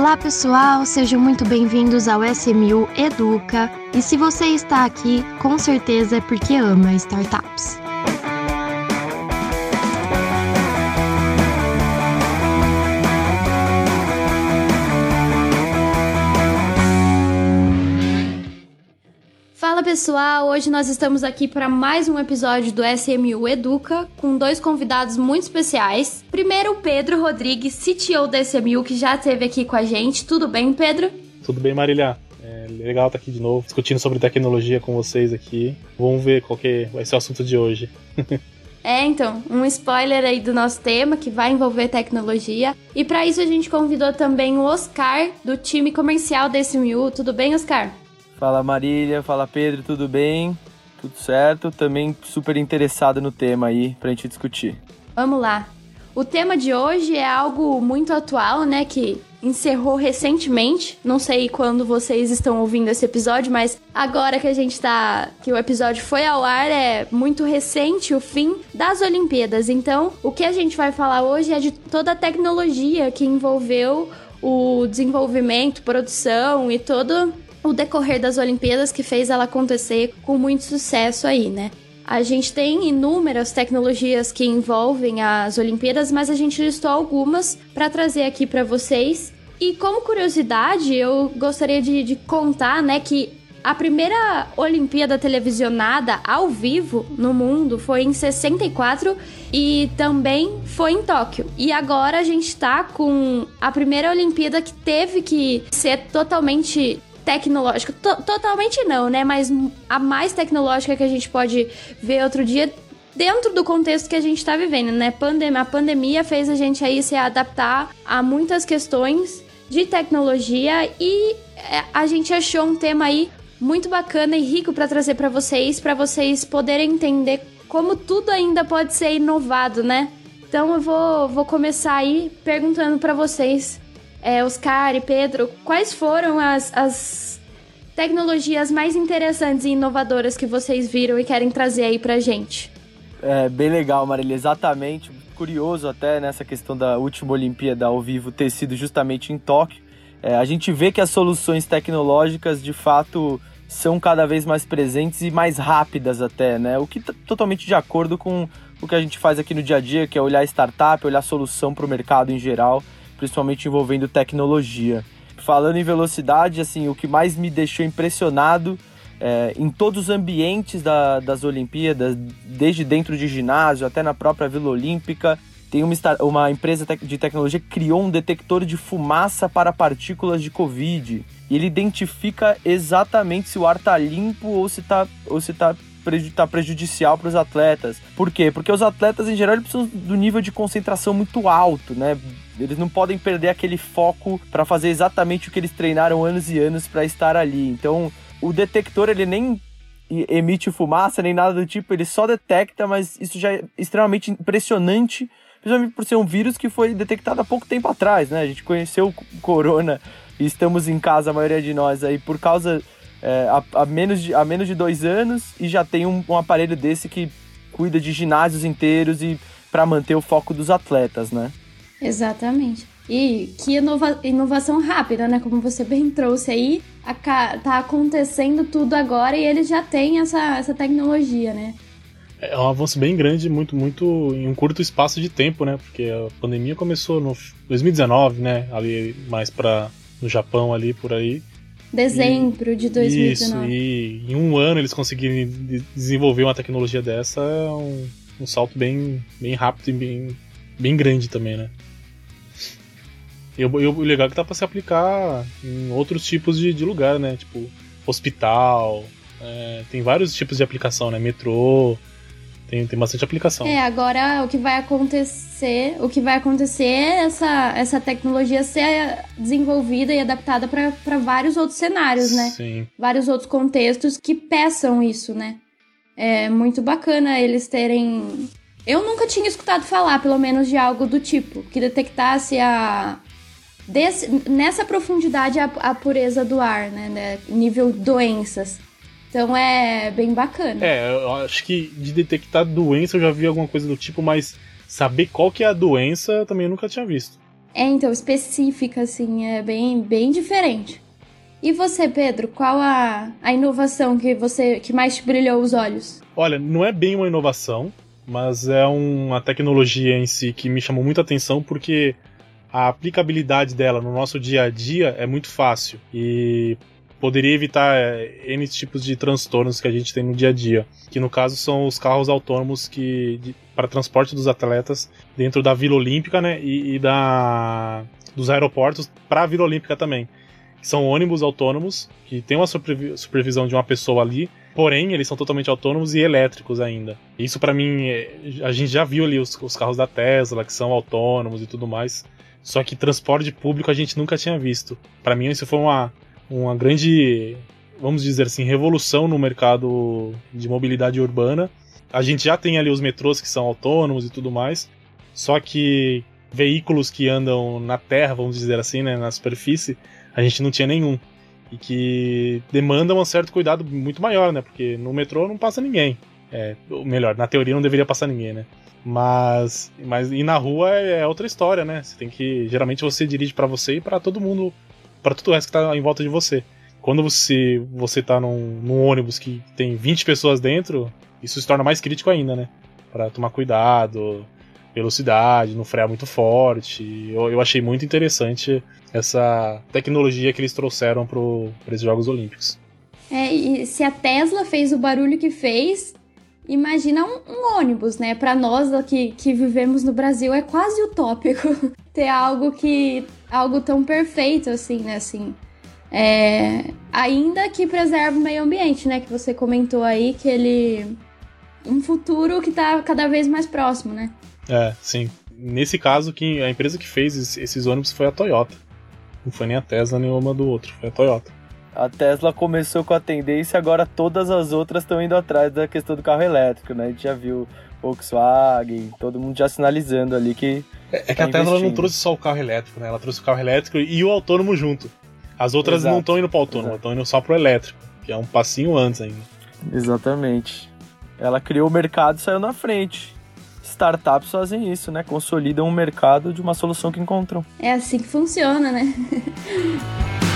Olá pessoal, sejam muito bem-vindos ao SMU Educa. E se você está aqui, com certeza é porque ama startups. Pessoal, hoje nós estamos aqui para mais um episódio do SMU Educa com dois convidados muito especiais. Primeiro, o Pedro Rodrigues, CTO da SMU, que já esteve aqui com a gente. Tudo bem, Pedro? Tudo bem, Marília. É legal estar aqui de novo, discutindo sobre tecnologia com vocês aqui. Vamos ver qual que vai ser o assunto de hoje. É, então, um spoiler aí do nosso tema que vai envolver tecnologia. E para isso a gente convidou também o Oscar do time comercial da SMU. Tudo bem, Oscar? Fala Marília, fala Pedro, tudo bem? Tudo certo? Também super interessado no tema aí pra gente discutir. Vamos lá. O tema de hoje é algo muito atual, né? Que encerrou recentemente. Não sei quando vocês estão ouvindo esse episódio, mas agora que a gente tá. que o episódio foi ao ar, é muito recente o fim das Olimpíadas. Então, o que a gente vai falar hoje é de toda a tecnologia que envolveu o desenvolvimento, produção e todo o decorrer das Olimpíadas que fez ela acontecer com muito sucesso aí, né? A gente tem inúmeras tecnologias que envolvem as Olimpíadas, mas a gente listou algumas para trazer aqui para vocês. E como curiosidade, eu gostaria de, de contar, né, que a primeira Olimpíada televisionada ao vivo no mundo foi em 64 e também foi em Tóquio. E agora a gente tá com a primeira Olimpíada que teve que ser totalmente tecnológica. totalmente não, né? Mas a mais tecnológica que a gente pode ver outro dia dentro do contexto que a gente está vivendo, né? Pandem a pandemia fez a gente aí se adaptar a muitas questões de tecnologia e é, a gente achou um tema aí muito bacana e rico para trazer para vocês, para vocês poderem entender como tudo ainda pode ser inovado, né? Então eu vou, vou começar aí perguntando para vocês é, Oscar e Pedro, quais foram as, as tecnologias mais interessantes e inovadoras que vocês viram e querem trazer aí pra gente? É bem legal, Marília, exatamente. Curioso até nessa questão da última Olimpíada ao vivo ter sido justamente em Tóquio. É, a gente vê que as soluções tecnológicas de fato são cada vez mais presentes e mais rápidas até, né? O que tá totalmente de acordo com o que a gente faz aqui no dia a dia, que é olhar startup, olhar solução para o mercado em geral principalmente envolvendo tecnologia. Falando em velocidade, assim, o que mais me deixou impressionado é, em todos os ambientes da, das Olimpíadas, desde dentro de ginásio até na própria Vila Olímpica, tem uma, uma empresa de tecnologia que criou um detector de fumaça para partículas de Covid. E ele identifica exatamente se o ar está limpo ou se está ou se tá tá prejudicial para os atletas. Por quê? Porque os atletas, em geral, precisam do nível de concentração muito alto, né? Eles não podem perder aquele foco para fazer exatamente o que eles treinaram anos e anos para estar ali. Então, o detector, ele nem emite fumaça nem nada do tipo, ele só detecta, mas isso já é extremamente impressionante, principalmente por ser um vírus que foi detectado há pouco tempo atrás, né? A gente conheceu o corona e estamos em casa, a maioria de nós aí, por causa é, há, menos de, há menos de dois anos e já tem um, um aparelho desse que cuida de ginásios inteiros e para manter o foco dos atletas, né? Exatamente. E que inova inovação rápida, né? Como você bem trouxe aí, tá acontecendo tudo agora e eles já têm essa, essa tecnologia, né? É um avanço bem grande, muito, muito em um curto espaço de tempo, né? Porque a pandemia começou no 2019, né? Ali mais para no Japão ali por aí. Dezembro e, de 2019. Isso, e em um ano eles conseguirem desenvolver uma tecnologia dessa é um, um salto bem, bem rápido e bem, bem grande também, né? E o legal é que dá pra se aplicar em outros tipos de, de lugar, né? Tipo, hospital, é, tem vários tipos de aplicação, né? Metrô, tem, tem bastante aplicação. É, agora o que vai acontecer, o que vai acontecer é essa, essa tecnologia ser desenvolvida e adaptada para vários outros cenários, né? Sim. Vários outros contextos que peçam isso, né? É muito bacana eles terem. Eu nunca tinha escutado falar, pelo menos, de algo do tipo, que detectasse a. Desse, nessa profundidade a, a pureza do ar, né? né? Nível doenças. Então é bem bacana. É, eu acho que de detectar doença eu já vi alguma coisa do tipo, mas saber qual que é a doença também eu nunca tinha visto. É, então, específica, assim, é bem, bem diferente. E você, Pedro, qual a, a inovação que você que mais te brilhou os olhos? Olha, não é bem uma inovação, mas é uma tecnologia em si que me chamou muita atenção porque a aplicabilidade dela no nosso dia a dia é muito fácil e poderia evitar é, N tipos de transtornos que a gente tem no dia a dia, que no caso são os carros autônomos que para transporte dos atletas dentro da Vila Olímpica, né, e, e da dos aeroportos para a Vila Olímpica também são ônibus autônomos, que tem uma supervisão de uma pessoa ali, porém eles são totalmente autônomos e elétricos ainda. Isso para mim, é, a gente já viu ali os, os, carros da Tesla, que são autônomos e tudo mais, só que transporte público a gente nunca tinha visto. Para mim isso foi uma, uma grande, vamos dizer assim, revolução no mercado de mobilidade urbana. A gente já tem ali os metrôs que são autônomos e tudo mais, só que veículos que andam na terra, vamos dizer assim, né, na superfície, a gente não tinha nenhum. E que demanda um certo cuidado muito maior, né? Porque no metrô não passa ninguém. É, ou melhor, na teoria não deveria passar ninguém, né? Mas, mas ir na rua é outra história, né? Você tem que. Geralmente você dirige para você e para todo mundo. Para todo o resto que tá em volta de você. Quando você, você tá num, num ônibus que tem 20 pessoas dentro, isso se torna mais crítico ainda, né? Para tomar cuidado, velocidade, não frear muito forte. Eu, eu achei muito interessante essa tecnologia que eles trouxeram para esses Jogos Olímpicos. É, e se a Tesla fez o barulho que fez, imagina um, um ônibus, né? Para nós que, que vivemos no Brasil é quase utópico ter algo que algo tão perfeito assim, né? Assim, é, ainda que preserve o meio ambiente, né? Que você comentou aí que ele um futuro que tá cada vez mais próximo, né? É, sim. Nesse caso, que a empresa que fez esses ônibus foi a Toyota. Não foi nem a Tesla nem uma do outro, foi a Toyota. A Tesla começou com a tendência, agora todas as outras estão indo atrás da questão do carro elétrico, né? A gente já viu Volkswagen, todo mundo já sinalizando ali que. É, é que tá a Tesla não trouxe só o carro elétrico, né? Ela trouxe o carro elétrico e o autônomo junto. As outras Exato. não estão indo para o autônomo, estão indo só para o elétrico, que é um passinho antes ainda. Exatamente. Ela criou o mercado e saiu na frente startups fazem isso, né? Consolidam o mercado de uma solução que encontram. É assim que funciona, né?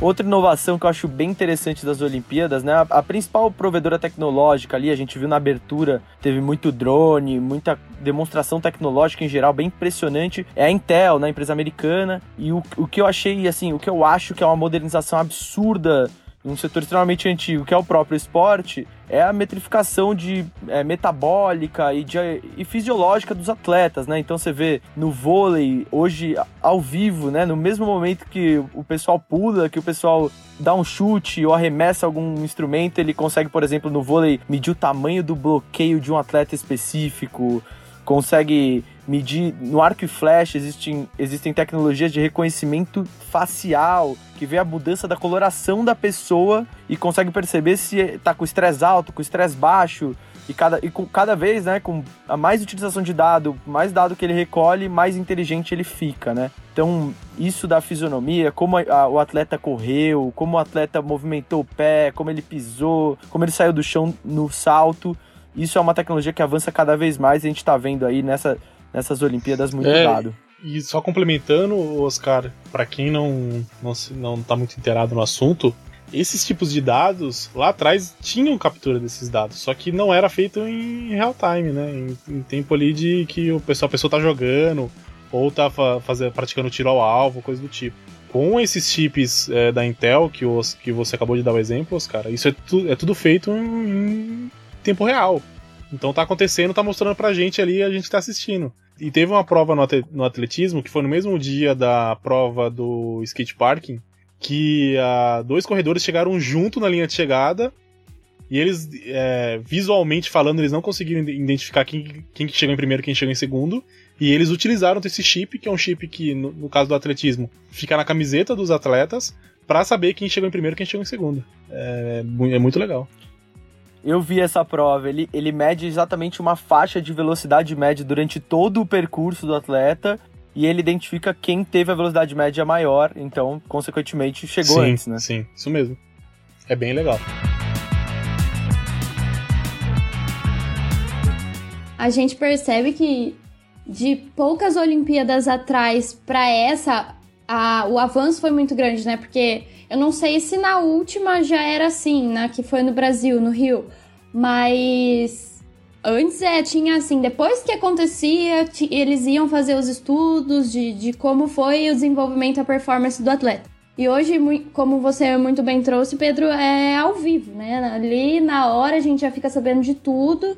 Outra inovação que eu acho bem interessante das Olimpíadas, né? A, principal provedora tecnológica ali, a gente viu na abertura, teve muito drone, muita demonstração tecnológica em geral bem impressionante. É a Intel, né? Empresa americana. E o, o que eu achei, assim, o que eu acho que é uma modernização absurda um setor extremamente antigo, que é o próprio esporte, é a metrificação de é, metabólica e, de, e fisiológica dos atletas, né? Então você vê no vôlei, hoje ao vivo, né? No mesmo momento que o pessoal pula, que o pessoal dá um chute ou arremessa algum instrumento, ele consegue, por exemplo, no vôlei, medir o tamanho do bloqueio de um atleta específico, consegue medir. No arco e flash existem, existem tecnologias de reconhecimento facial que vê a mudança da coloração da pessoa e consegue perceber se está com estresse alto, com estresse baixo. E cada, e com cada vez, né, com a mais utilização de dado, mais dado que ele recolhe, mais inteligente ele fica, né? Então, isso da fisionomia, como a, a, o atleta correu, como o atleta movimentou o pé, como ele pisou, como ele saiu do chão no salto, isso é uma tecnologia que avança cada vez mais a gente está vendo aí nessa nessas Olimpíadas muito é, dado. E só complementando, Oscar, para quem não, não, não tá muito inteirado no assunto, esses tipos de dados lá atrás tinham captura desses dados, só que não era feito em real time, né? Em, em tempo ali de que o pessoal, a pessoa tá jogando ou tá fazendo, praticando tiro ao alvo, coisa do tipo. Com esses chips é, da Intel que, os, que você acabou de dar o exemplo, Oscar, isso é, tu, é tudo feito em, em tempo real. Então tá acontecendo, tá mostrando pra gente ali a gente tá assistindo. E teve uma prova no atletismo, que foi no mesmo dia da prova do skate parking, que uh, dois corredores chegaram junto na linha de chegada e eles, é, visualmente falando, eles não conseguiram identificar quem, quem chegou em primeiro quem chegou em segundo. E eles utilizaram esse chip, que é um chip que, no, no caso do atletismo, fica na camiseta dos atletas, para saber quem chegou em primeiro quem chegou em segundo. É, é muito legal. Eu vi essa prova, ele, ele mede exatamente uma faixa de velocidade média durante todo o percurso do atleta e ele identifica quem teve a velocidade média maior, então, consequentemente, chegou sim, antes, né? Sim, isso mesmo. É bem legal. a gente percebe que de poucas Olimpíadas atrás para essa, a, o avanço foi muito grande, né? Porque eu não sei se na última já era assim, né? Que foi no Brasil, no Rio. Mas antes é, tinha assim, depois que acontecia, eles iam fazer os estudos de, de como foi o desenvolvimento a performance do atleta. E hoje, como você muito bem trouxe, Pedro, é ao vivo, né? Ali na hora a gente já fica sabendo de tudo.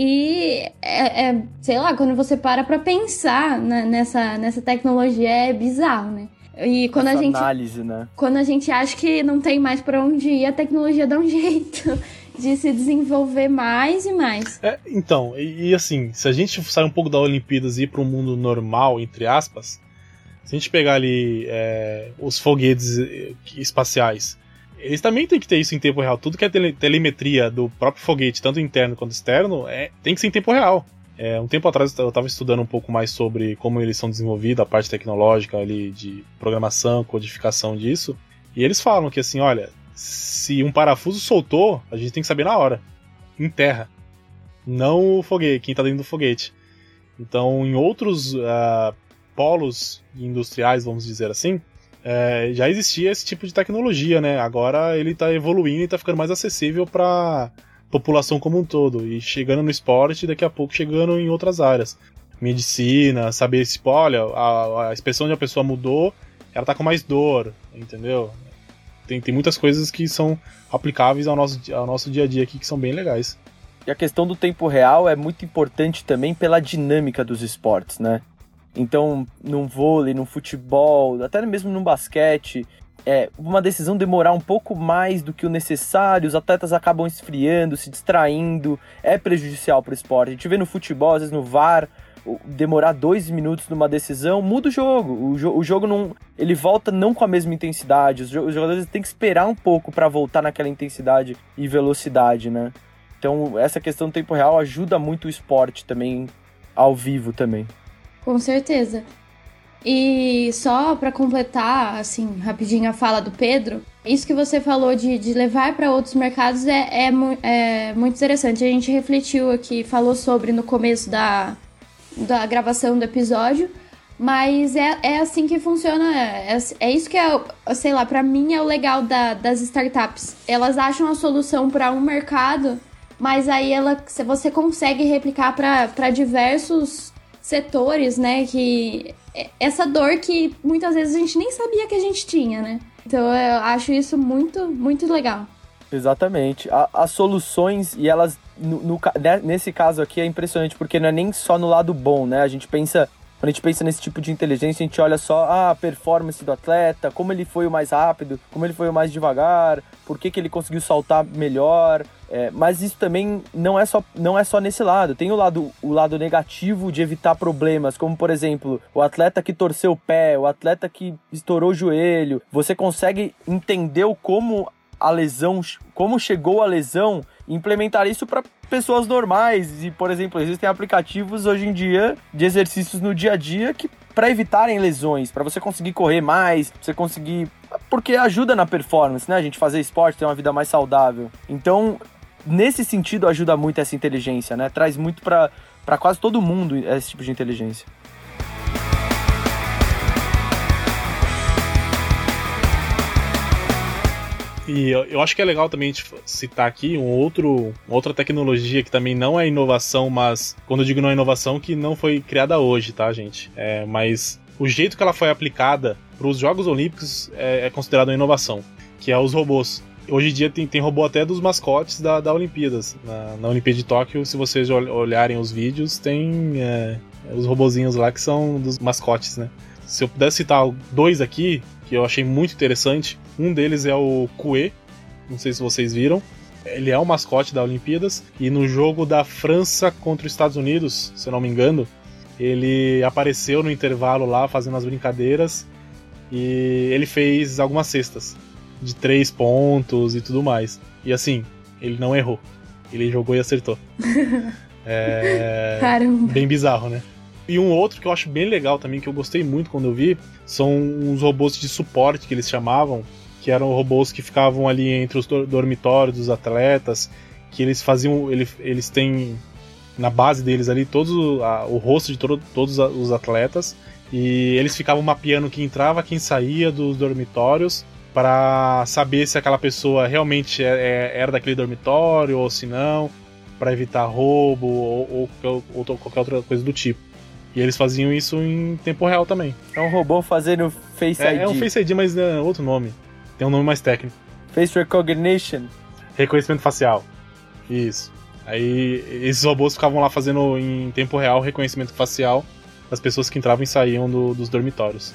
E é, é sei lá, quando você para pra pensar nessa, nessa tecnologia é bizarro, né? E quando Essa a gente. análise, né? Quando a gente acha que não tem mais para onde ir, a tecnologia dá um jeito de se desenvolver mais e mais. É, então, e, e, assim, se a gente sair um pouco da Olimpíadas e ir para um mundo normal, entre aspas, se a gente pegar ali é, os foguetes eh, espaciais, eles também têm que ter isso em tempo real. Tudo que é tele telemetria do próprio foguete, tanto interno quanto externo, é, tem que ser em tempo real. É, um tempo atrás eu estava estudando um pouco mais sobre como eles são desenvolvidos, a parte tecnológica ali de programação, codificação disso. E eles falam que assim, olha, se um parafuso soltou, a gente tem que saber na hora, em terra, não o foguete, quem está dentro do foguete. Então, em outros uh, polos industriais, vamos dizer assim, é, já existia esse tipo de tecnologia, né? Agora ele está evoluindo e está ficando mais acessível para população como um todo e chegando no esporte, daqui a pouco chegando em outras áreas, medicina, saber se, olha, a, a expressão de uma pessoa mudou, ela está com mais dor, entendeu? Tem, tem muitas coisas que são aplicáveis ao nosso, ao nosso dia a dia aqui que são bem legais. E a questão do tempo real é muito importante também pela dinâmica dos esportes, né? Então, num vôlei, no futebol, até mesmo no basquete, é, uma decisão demorar um pouco mais do que o necessário, os atletas acabam esfriando, se distraindo, é prejudicial para o esporte. A gente vê no futebol, às vezes no VAR, demorar dois minutos numa decisão, muda o jogo. O, jo o jogo não. Ele volta não com a mesma intensidade. Os, jo os jogadores têm que esperar um pouco para voltar naquela intensidade e velocidade, né? Então, essa questão do tempo real ajuda muito o esporte também, ao vivo também. Com certeza. E só para completar, assim, rapidinho a fala do Pedro, isso que você falou de, de levar para outros mercados é, é, é, muito interessante. A gente refletiu aqui, falou sobre no começo da, da gravação do episódio, mas é, é assim que funciona. É, é isso que é, sei lá, para mim é o legal da, das startups. Elas acham a solução para um mercado, mas aí ela, você consegue replicar para diversos setores, né? Que é, essa dor que muitas vezes a gente nem sabia que a gente tinha, né? Então eu acho isso muito, muito legal. Exatamente. A, as soluções, e elas, no, no, né, nesse caso aqui, é impressionante, porque não é nem só no lado bom, né? A gente pensa quando a gente pensa nesse tipo de inteligência, a gente olha só ah, a performance do atleta, como ele foi o mais rápido, como ele foi o mais devagar, por que, que ele conseguiu saltar melhor. É, mas isso também não é, só, não é só nesse lado. Tem o lado, o lado negativo de evitar problemas, como por exemplo, o atleta que torceu o pé, o atleta que estourou o joelho. Você consegue entender como a lesão, como chegou a lesão, implementar isso para pessoas normais. E, por exemplo, existem aplicativos hoje em dia de exercícios no dia a dia que para evitarem lesões, para você conseguir correr mais, você conseguir porque ajuda na performance, né? A gente fazer esporte, ter uma vida mais saudável. Então, nesse sentido ajuda muito essa inteligência, né? Traz muito para quase todo mundo esse tipo de inteligência. E eu, eu, acho que é legal também citar aqui um outro, outra tecnologia que também não é inovação, mas quando eu digo não é inovação, que não foi criada hoje, tá, gente? É, mas o jeito que ela foi aplicada para os Jogos Olímpicos é, é considerado uma inovação, que é os robôs. Hoje em dia tem, tem robô até dos mascotes da, da Olimpíadas. Na, na Olimpíada de Tóquio, se vocês olharem os vídeos, tem é, os robozinhos lá que são dos mascotes, né? Se eu pudesse citar dois aqui, que eu achei muito interessante, um deles é o Kue, não sei se vocês viram. Ele é o mascote da Olimpíadas e no jogo da França contra os Estados Unidos, se eu não me engano, ele apareceu no intervalo lá fazendo as brincadeiras e ele fez algumas cestas de três pontos e tudo mais. E assim, ele não errou. Ele jogou e acertou. é. Caramba. Bem bizarro, né? E um outro que eu acho bem legal também, que eu gostei muito quando eu vi, são uns robôs de suporte que eles chamavam, que eram robôs que ficavam ali entre os dormitórios dos atletas, que eles faziam. Eles, eles têm na base deles ali todos o, a, o rosto de todo, todos os atletas e eles ficavam mapeando quem entrava, quem saía dos dormitórios para saber se aquela pessoa realmente é, é, era daquele dormitório ou se não, para evitar roubo ou, ou, ou, qualquer outra coisa do tipo. E eles faziam isso em tempo real também. É um robô fazendo Face é, ID. É um Face ID, mas é outro nome. Tem um nome mais técnico. Face Recognition. Reconhecimento facial. Isso. Aí esses robôs ficavam lá fazendo em tempo real reconhecimento facial das pessoas que entravam e saíam do, dos dormitórios.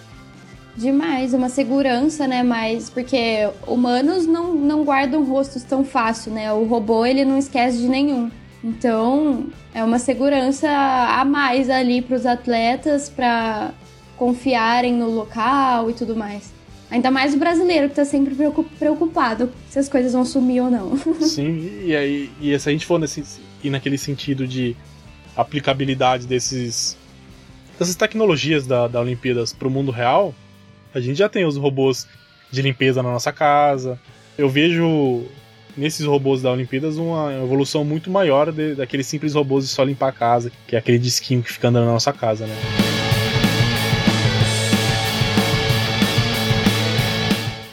Demais, uma segurança, né? Mas porque humanos não, não guardam rostos tão fácil, né? O robô ele não esquece de nenhum. Então é uma segurança a mais ali para os atletas para confiarem no local e tudo mais. Ainda mais o brasileiro que tá sempre preocupado se as coisas vão sumir ou não. Sim, e aí e se a gente for nesse, e naquele sentido de aplicabilidade desses dessas tecnologias da, da Olimpíadas para o mundo real, a gente já tem os robôs de limpeza na nossa casa. Eu vejo nesses robôs da Olimpíadas uma evolução muito maior de, daqueles simples robôs de só limpar a casa, que é aquele disquinho que fica andando na nossa casa, né?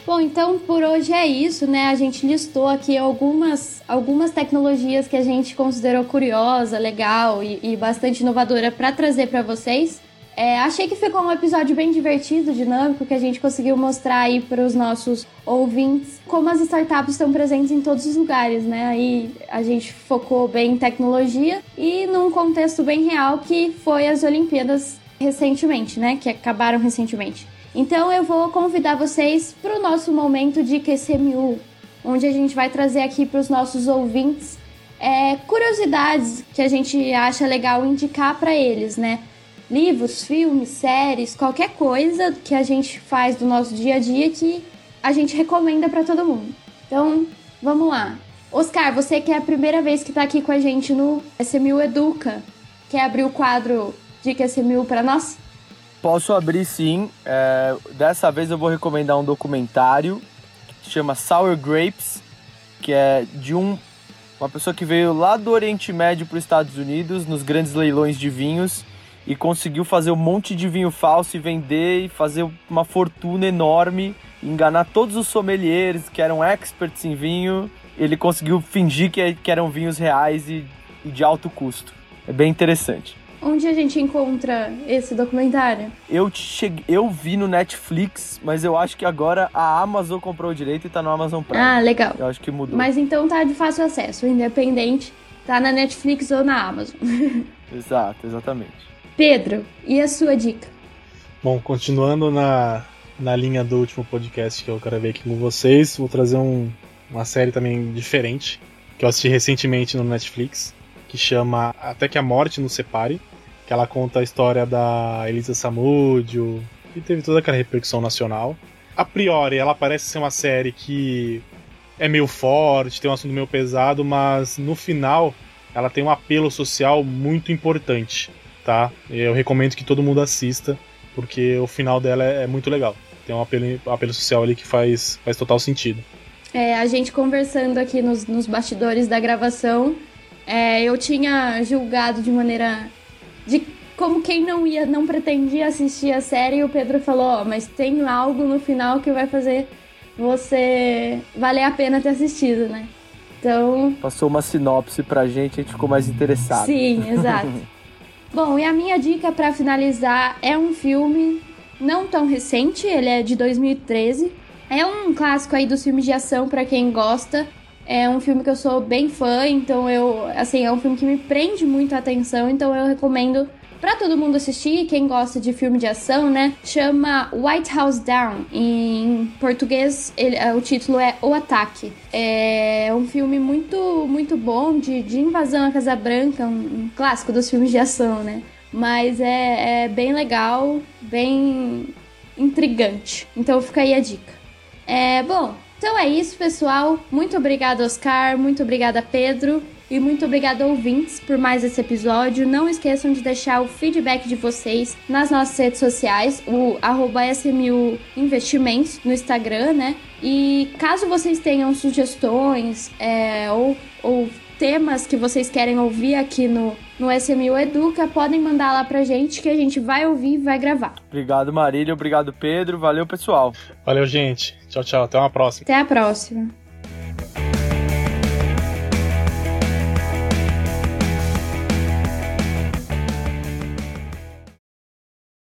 Bom, então por hoje é isso, né? A gente listou aqui algumas, algumas tecnologias que a gente considerou curiosa, legal e, e bastante inovadora para trazer para vocês. É, achei que ficou um episódio bem divertido, dinâmico, que a gente conseguiu mostrar aí para os nossos ouvintes como as startups estão presentes em todos os lugares, né? Aí a gente focou bem em tecnologia e num contexto bem real que foi as Olimpíadas recentemente, né? Que acabaram recentemente. Então eu vou convidar vocês para o nosso momento de QCMU, onde a gente vai trazer aqui para os nossos ouvintes é, curiosidades que a gente acha legal indicar para eles, né? Livros, filmes, séries, qualquer coisa que a gente faz do nosso dia a dia que a gente recomenda para todo mundo. Então, vamos lá. Oscar, você que é a primeira vez que está aqui com a gente no SMU Educa, quer abrir o quadro Dica SMU para nós? Posso abrir sim. É, dessa vez eu vou recomendar um documentário que chama Sour Grapes, que é de um, uma pessoa que veio lá do Oriente Médio para os Estados Unidos, nos grandes leilões de vinhos, e conseguiu fazer um monte de vinho falso e vender e fazer uma fortuna enorme, enganar todos os sommeliers que eram experts em vinho. Ele conseguiu fingir que, que eram vinhos reais e, e de alto custo. É bem interessante. Onde a gente encontra esse documentário? Eu, cheguei, eu vi no Netflix, mas eu acho que agora a Amazon comprou o direito e tá no Amazon Prime. Ah, legal. Eu acho que mudou. Mas então tá de fácil acesso, independente, tá na Netflix ou na Amazon. Exato, exatamente. Pedro, e a sua dica? Bom, continuando na, na linha do último podcast que eu quero ver aqui com vocês, vou trazer um, uma série também diferente, que eu assisti recentemente no Netflix, que chama Até que a Morte nos Separe que ela conta a história da Elisa Samúdio, que teve toda aquela repercussão nacional. A priori, ela parece ser uma série que é meio forte, tem um assunto meio pesado, mas no final ela tem um apelo social muito importante, tá? Eu recomendo que todo mundo assista, porque o final dela é, muito legal. Tem um apelo, apelo social ali que faz, faz total sentido. É, a gente conversando aqui nos, nos bastidores da gravação, é, eu tinha julgado de maneira de como quem não ia, não pretendia assistir a série, e o Pedro falou, ó, oh, mas tem algo no final que vai fazer você valer a pena ter assistido, né? Então. Passou uma sinopse pra gente, a gente ficou mais interessado. Sim, exato. Bom, e a minha dica para finalizar é um filme não tão recente, ele é de 2013. É um clássico aí dos filmes de ação para quem gosta. É um filme que eu sou bem fã, então eu, assim, é um filme que me prende muito a atenção, então eu recomendo para todo mundo assistir, quem gosta de filme de ação, né? Chama White House Down. Em português, ele, é, o título é O Ataque. É um filme muito, muito bom de, de invasão à Casa Branca, um, um clássico dos filmes de ação, né? Mas é, é bem legal, bem intrigante. Então fica aí a dica. É, bom, então é isso, pessoal. Muito obrigada, Oscar. Muito obrigada, Pedro. E muito obrigada, ouvintes, por mais esse episódio. Não esqueçam de deixar o feedback de vocês nas nossas redes sociais, o arroba SMU Investimentos no Instagram, né? E caso vocês tenham sugestões é, ou, ou temas que vocês querem ouvir aqui no, no SMU Educa, podem mandar lá pra gente que a gente vai ouvir e vai gravar. Obrigado, Marília. Obrigado, Pedro. Valeu, pessoal. Valeu, gente. Tchau, tchau. Até uma próxima. Até a próxima.